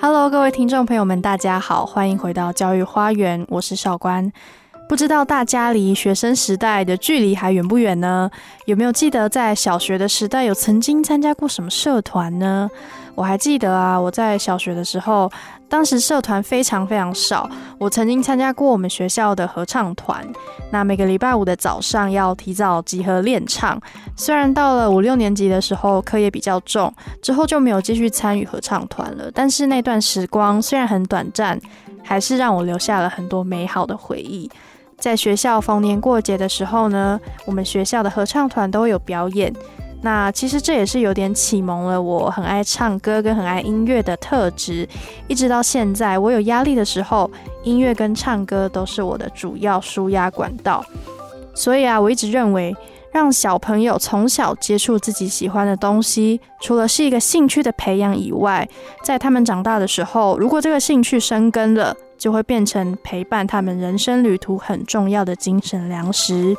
Hello，各位听众朋友们，大家好，欢迎回到教育花园，我是少官。不知道大家离学生时代的距离还远不远呢？有没有记得在小学的时代有曾经参加过什么社团呢？我还记得啊，我在小学的时候，当时社团非常非常少。我曾经参加过我们学校的合唱团，那每个礼拜五的早上要提早集合练唱。虽然到了五六年级的时候课业比较重，之后就没有继续参与合唱团了。但是那段时光虽然很短暂，还是让我留下了很多美好的回忆。在学校逢年过节的时候呢，我们学校的合唱团都有表演。那其实这也是有点启蒙了我很爱唱歌跟很爱音乐的特质，一直到现在，我有压力的时候，音乐跟唱歌都是我的主要舒压管道。所以啊，我一直认为，让小朋友从小接触自己喜欢的东西，除了是一个兴趣的培养以外，在他们长大的时候，如果这个兴趣生根了，就会变成陪伴他们人生旅途很重要的精神粮食。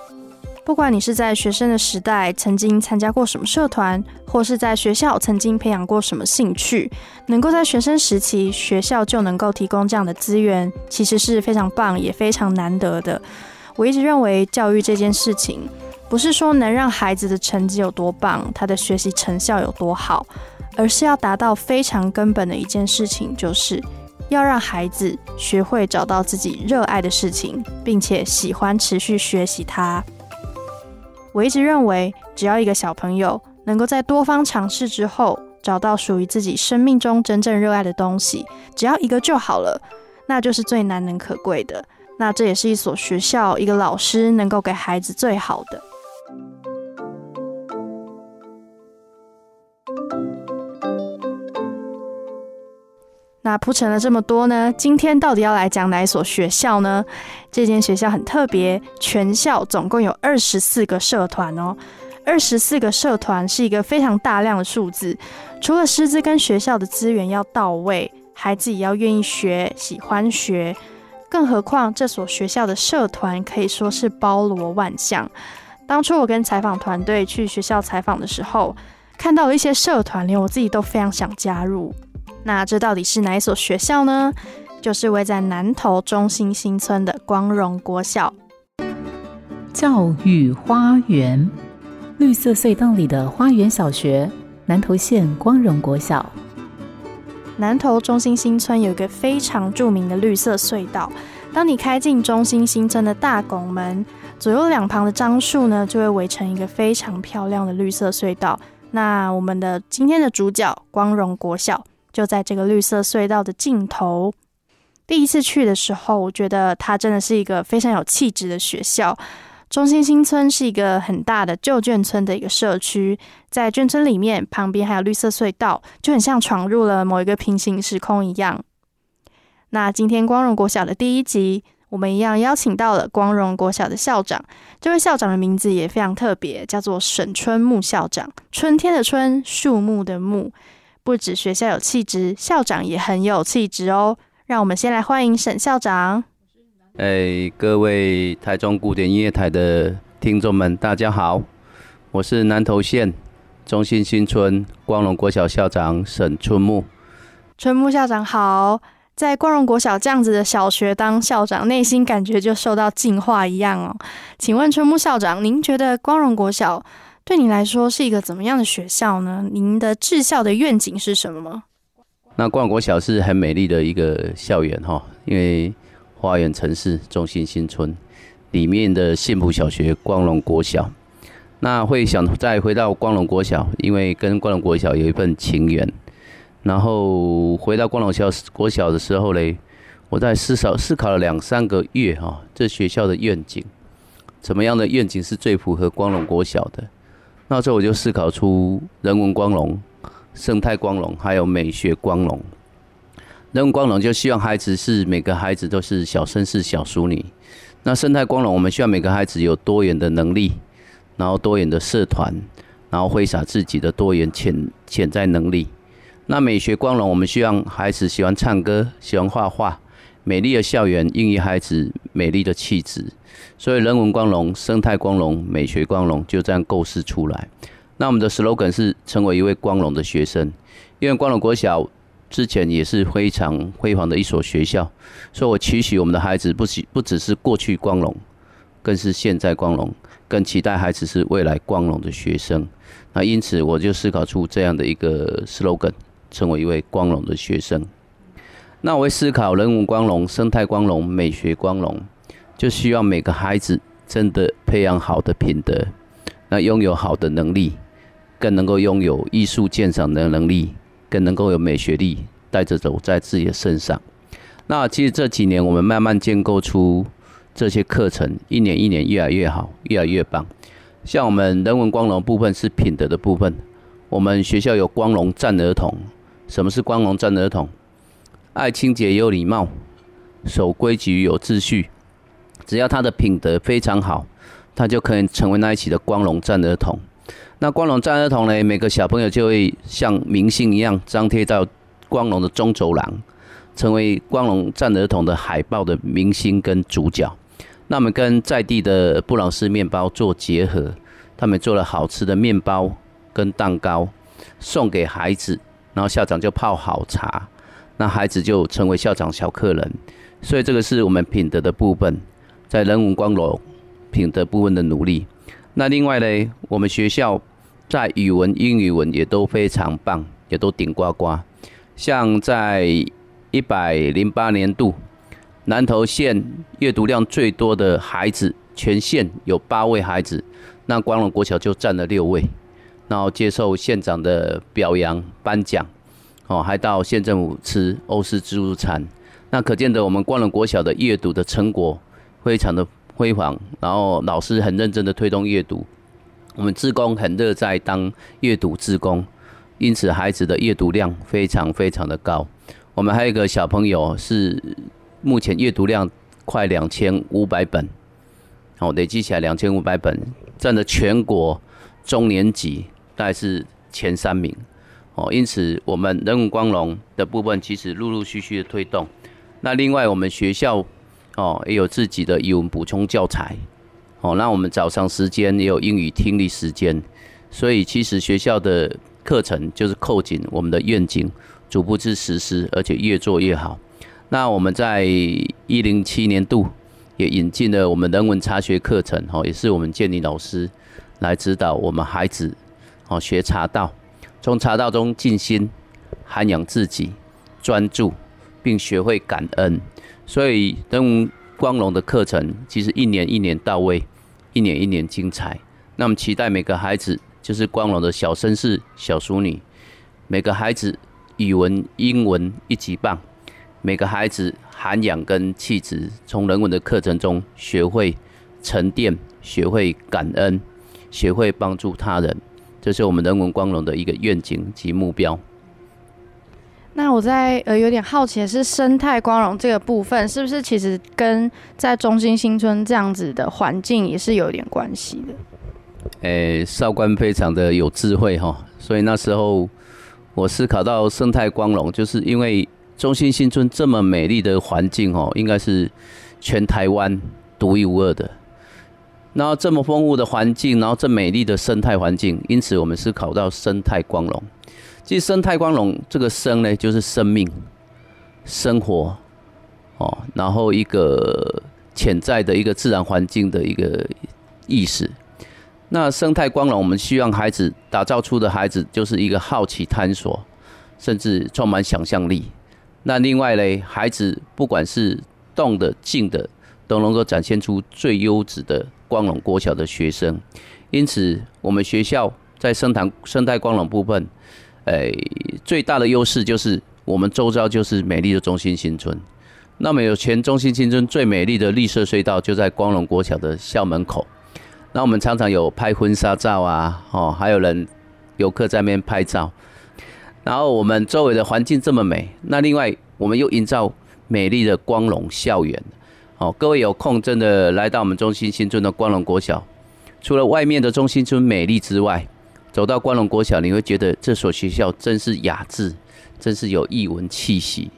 不管你是在学生的时代曾经参加过什么社团，或是在学校曾经培养过什么兴趣，能够在学生时期学校就能够提供这样的资源，其实是非常棒也非常难得的。我一直认为教育这件事情，不是说能让孩子的成绩有多棒，他的学习成效有多好，而是要达到非常根本的一件事情，就是要让孩子学会找到自己热爱的事情，并且喜欢持续学习它。我一直认为，只要一个小朋友能够在多方尝试之后，找到属于自己生命中真正热爱的东西，只要一个就好了，那就是最难能可贵的。那这也是一所学校、一个老师能够给孩子最好的。铺陈了这么多呢？今天到底要来讲哪一所学校呢？这间学校很特别，全校总共有二十四个社团哦。二十四个社团是一个非常大量的数字。除了师资跟学校的资源要到位，孩子也要愿意学、喜欢学。更何况这所学校的社团可以说是包罗万象。当初我跟采访团队去学校采访的时候，看到了一些社团，连我自己都非常想加入。那这到底是哪一所学校呢？就是位在南投中心新村的光荣国小。教育花园，绿色隧道里的花园小学，南投县光荣国小。南投中心新村有一个非常著名的绿色隧道。当你开进中心新村的大拱门，左右两旁的樟树呢，就会围成一个非常漂亮的绿色隧道。那我们的今天的主角光荣国小。就在这个绿色隧道的尽头。第一次去的时候，我觉得它真的是一个非常有气质的学校。中心新村是一个很大的旧眷村的一个社区，在眷村里面，旁边还有绿色隧道，就很像闯入了某一个平行时空一样。那今天光荣国小的第一集，我们一样邀请到了光荣国小的校长。这位校长的名字也非常特别，叫做沈春木校长。春天的春，树木的木。不止学校有气质，校长也很有气质哦。让我们先来欢迎沈校长。哎，各位台中古典音乐台的听众们，大家好，我是南投县中心新村光荣国小校长沈春木。春木校长好，在光荣国小这样子的小学当校长，内心感觉就受到净化一样哦。请问春木校长，您觉得光荣国小？对你来说是一个怎么样的学校呢？您的治校的愿景是什么吗？那光荣国小是很美丽的一个校园哈，因为花园城市中心新村里面的幸福小学光荣国小。那会想再回到光荣国小，因为跟光荣国小有一份情缘。然后回到光荣校国小的时候嘞，我在思考思考了两三个月哈，这学校的愿景，怎么样的愿景是最符合光荣国小的？那时候我就思考出人文光荣、生态光荣，还有美学光荣。人文光荣就希望孩子是每个孩子都是小绅士、小淑女。那生态光荣，我们希望每个孩子有多元的能力，然后多元的社团，然后挥洒自己的多元潜潜在能力。那美学光荣，我们希望孩子喜欢唱歌、喜欢画画，美丽的校园孕育孩子美丽的气质，所以人文光荣、生态光荣、美学光荣就这样构思出来。那我们的 slogan 是成为一位光荣的学生，因为光荣国小之前也是非常辉煌的一所学校，所以我期许我们的孩子不只不只是过去光荣，更是现在光荣，更期待孩子是未来光荣的学生。那因此我就思考出这样的一个 slogan，成为一位光荣的学生。那我会思考人文光荣、生态光荣、美学光荣，就需要每个孩子真的培养好的品德，那拥有好的能力。更能够拥有艺术鉴赏的能力，更能够有美学力带着走在自己的身上。那其实这几年我们慢慢建构出这些课程，一年一年越来越好，越来越棒。像我们人文光荣部分是品德的部分，我们学校有光荣赞儿童。什么是光荣赞儿童？爱清洁有礼貌，守规矩有秩序，只要他的品德非常好，他就可以成为那一期的光荣赞儿童。那光荣战儿童呢？每个小朋友就会像明星一样张贴到光荣的中轴廊，成为光荣战儿童的海报的明星跟主角。那我们跟在地的布朗斯面包做结合，他们做了好吃的面包跟蛋糕，送给孩子，然后校长就泡好茶，那孩子就成为校长小客人。所以这个是我们品德的部分，在人文光荣品德部分的努力。那另外呢，我们学校在语文、英语文也都非常棒，也都顶呱呱。像在一百零八年度，南投县阅读量最多的孩子，全县有八位孩子，那光荣国小就占了六位，然后接受县长的表扬颁奖，哦，还到县政府吃欧式自助餐。那可见的，我们光荣国小的阅读的成果非常的。辉煌，然后老师很认真的推动阅读，我们志工很热在当阅读志工，因此孩子的阅读量非常非常的高。我们还有一个小朋友是目前阅读量快两千五百本，哦，累计起来两千五百本，占了全国中年级大概是前三名，哦，因此我们人文光荣的部分其实陆陆续续的推动。那另外我们学校。哦，也有自己的语文补充教材。哦，那我们早上时间也有英语听力时间，所以其实学校的课程就是扣紧我们的愿景，逐步去实施，而且越做越好。那我们在一零七年度也引进了我们人文茶学课程，哦，也是我们建立老师来指导我们孩子，哦，学茶道，从茶道中静心，涵养自己，专注，并学会感恩。所以，人文光荣的课程其实一年一年到位，一年一年精彩。那么，期待每个孩子就是光荣的小绅士、小淑女，每个孩子语文、英文一级棒，每个孩子涵养跟气质，从人文的课程中学会沉淀，学会感恩，学会帮助他人，这是我们人文光荣的一个愿景及目标。那我在呃有点好奇的是，生态光荣这个部分是不是其实跟在中心新村这样子的环境也是有点关系的？诶，少官非常的有智慧哈，所以那时候我思考到生态光荣，就是因为中心新村这么美丽的环境哦，应该是全台湾独一无二的。然后这么丰富的环境，然后这美丽的生态环境，因此我们思考到生态光荣。其实生态光荣这个生呢，就是生命、生活，哦，然后一个潜在的一个自然环境的一个意识。那生态光荣，我们希望孩子打造出的孩子，就是一个好奇探索，甚至充满想象力。那另外呢，孩子不管是动的、静的，都能够展现出最优质的光荣国小的学生。因此，我们学校在生态生态光荣部分。诶，最大的优势就是我们周遭就是美丽的中心新村。那么有全中心新村最美丽的绿色隧道就在光荣国小的校门口。那我们常常有拍婚纱照啊，哦，还有人游客在那边拍照。然后我们周围的环境这么美，那另外我们又营造美丽的光荣校园。哦，各位有空真的来到我们中心新村的光荣国小，除了外面的中心村美丽之外，走到光荣国小，你会觉得这所学校真是雅致，真是有异文气息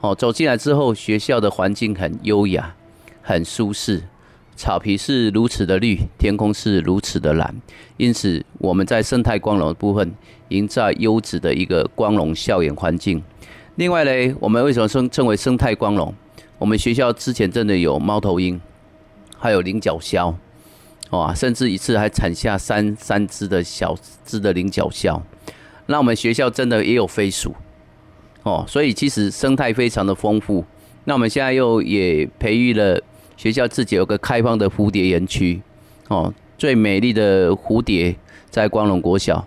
哦，走进来之后，学校的环境很优雅，很舒适，草皮是如此的绿，天空是如此的蓝，因此我们在生态光荣的部分，营造优质的一个光荣校园环境。另外呢，我们为什么称称为生态光荣？我们学校之前真的有猫头鹰，还有菱角鸮，哇，甚至一次还产下三三只的小只的菱角鸮。那我们学校真的也有飞鼠，哦，所以其实生态非常的丰富。那我们现在又也培育了学校自己有个开放的蝴蝶园区，哦，最美丽的蝴蝶在光荣国小，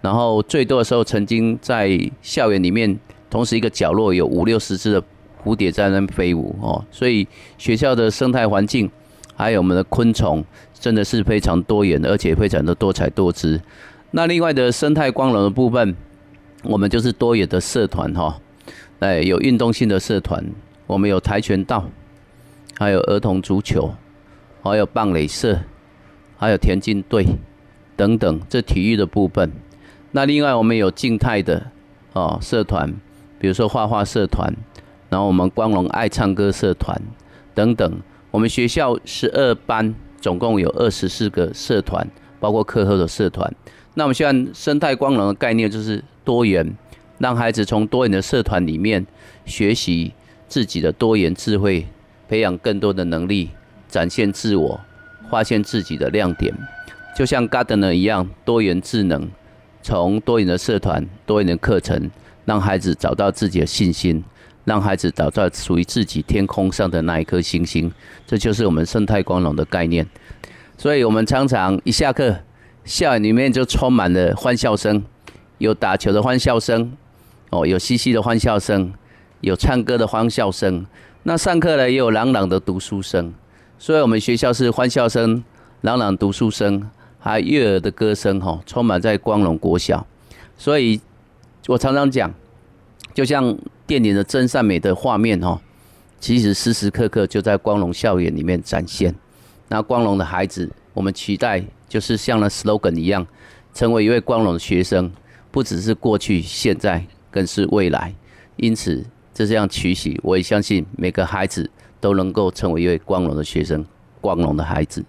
然后最多的时候曾经在校园里面，同时一个角落有五六十只的。蝴蝶在那飞舞哦，所以学校的生态环境，还有我们的昆虫，真的是非常多元，而且非常的多彩多姿。那另外的生态光荣的部分，我们就是多元的社团哈，哎，有运动性的社团，我们有跆拳道，还有儿童足球，还有棒垒社，还有田径队等等，这体育的部分。那另外我们有静态的哦社团，比如说画画社团。然后我们光荣爱唱歌社团等等，我们学校十二班总共有二十四个社团，包括课后的社团。那我们现在生态光荣的概念就是多元，让孩子从多元的社团里面学习自己的多元智慧，培养更多的能力，展现自我，发现自己的亮点。就像 Gardener 一样，多元智能，从多元的社团、多元的课程，让孩子找到自己的信心。让孩子找到属于自己天空上的那一颗星星，这就是我们生态光荣的概念。所以，我们常常一下课，校园里面就充满了欢笑声，有打球的欢笑声，哦，有嬉戏的欢笑声，有唱歌的欢笑声。那上课呢，也有朗朗的读书声。所以，我们学校是欢笑声、朗朗读书声，还有悦耳的歌声，哈，充满在光荣国小。所以我常常讲，就像。电影的真善美的画面哦，其实时时刻刻就在光荣校园里面展现。那光荣的孩子，我们期待就是像那 slogan 一样，成为一位光荣的学生，不只是过去、现在，更是未来。因此，这样取喜，我也相信每个孩子都能够成为一位光荣的学生，光荣的孩子。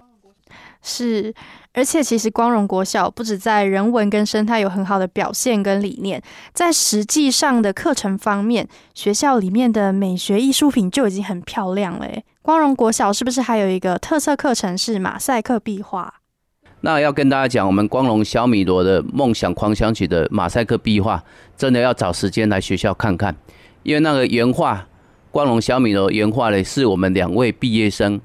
是。而且，其实光荣国小不止在人文跟生态有很好的表现跟理念，在实际上的课程方面，学校里面的美学艺术品就已经很漂亮了。光荣国小是不是还有一个特色课程是马赛克壁画？那要跟大家讲，我们光荣小米罗的梦想狂想曲的马赛克壁画，真的要找时间来学校看看，因为那个原画，光荣小米罗原画呢，是我们两位毕业生。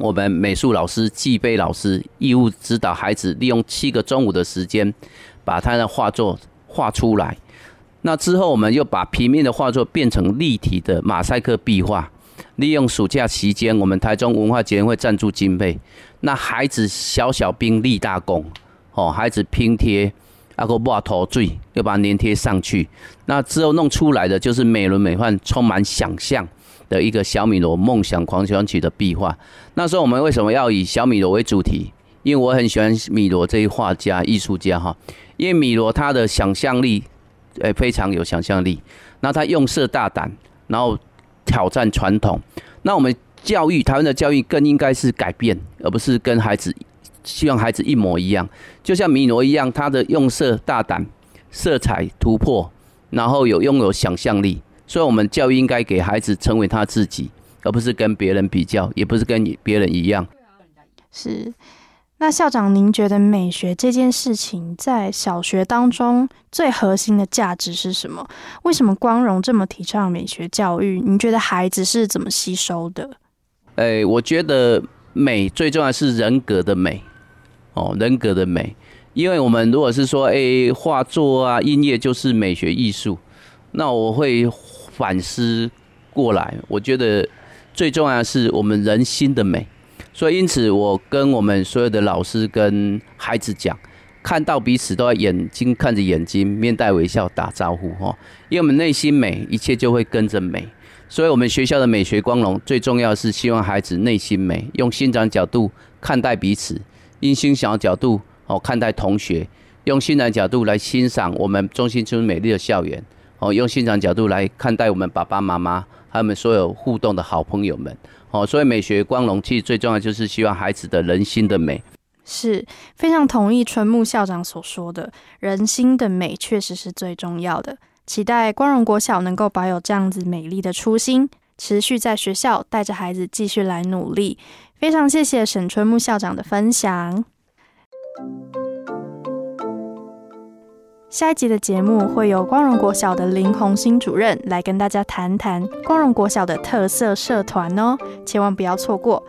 我们美术老师季飞老师义务指导孩子，利用七个中午的时间，把他的画作画出来。那之后，我们又把平面的画作变成立体的马赛克壁画。利用暑假期间，我们台中文化节会赞助经费，那孩子小小兵立大功哦，孩子拼贴，阿个画头缀，又把它粘贴上去。那之后弄出来的就是美轮美奂，充满想象。的一个小米罗梦想狂想曲的壁画。那时候我们为什么要以小米罗为主题？因为我很喜欢米罗这一画家、艺术家哈。因为米罗他的想象力，诶，非常有想象力。那他用色大胆，然后挑战传统。那我们教育台湾的教育更应该是改变，而不是跟孩子希望孩子一模一样。就像米罗一样，他的用色大胆，色彩突破，然后有拥有想象力。所以，我们教育应该给孩子成为他自己，而不是跟别人比较，也不是跟别人一样。是。那校长，您觉得美学这件事情在小学当中最核心的价值是什么？为什么光荣这么提倡美学教育？您觉得孩子是怎么吸收的？诶，我觉得美最重要是人格的美哦，人格的美。因为我们如果是说，诶，画作啊，音乐就是美学艺术，那我会。反思过来，我觉得最重要的是我们人心的美。所以，因此我跟我们所有的老师跟孩子讲，看到彼此都要眼睛看着眼睛，面带微笑打招呼哈。因为我们内心美，一切就会跟着美。所以，我们学校的美学光荣最重要是希望孩子内心美，用欣赏角度看待彼此，用欣赏角度哦看待同学，用欣赏角度来欣赏我们中心村美丽的校园。哦，用欣赏角度来看待我们爸爸妈妈还有我们所有互动的好朋友们。哦，所以美学光荣，其实最重要就是希望孩子的人心的美。是非常同意春木校长所说的，人心的美确实是最重要的。期待光荣国小能够保有这样子美丽的初心，持续在学校带着孩子继续来努力。非常谢谢沈春木校长的分享。下一集的节目会由光荣国小的林红新主任来跟大家谈谈光荣国小的特色社团哦，千万不要错过。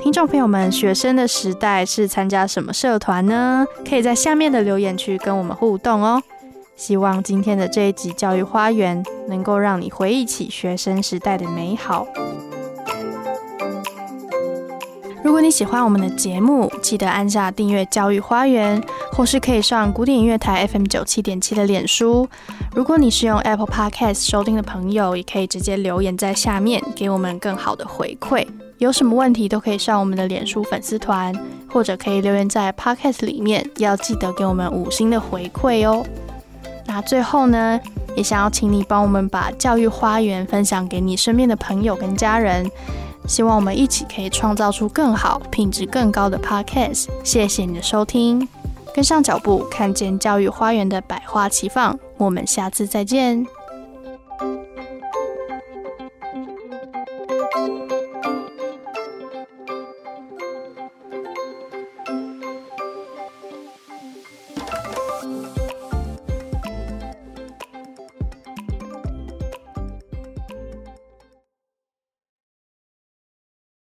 听众朋友们，学生的时代是参加什么社团呢？可以在下面的留言区跟我们互动哦。希望今天的这一集教育花园能够让你回忆起学生时代的美好。如果你喜欢我们的节目，记得按下订阅“教育花园”，或是可以上古典音乐台 FM 九七点七的脸书。如果你是用 Apple Podcast 收听的朋友，也可以直接留言在下面，给我们更好的回馈。有什么问题都可以上我们的脸书粉丝团，或者可以留言在 Podcast 里面，要记得给我们五星的回馈哦。那最后呢，也想要请你帮我们把教育花园分享给你身边的朋友跟家人。希望我们一起可以创造出更好、品质更高的 Podcast。谢谢你的收听，跟上脚步，看见教育花园的百花齐放。我们下次再见。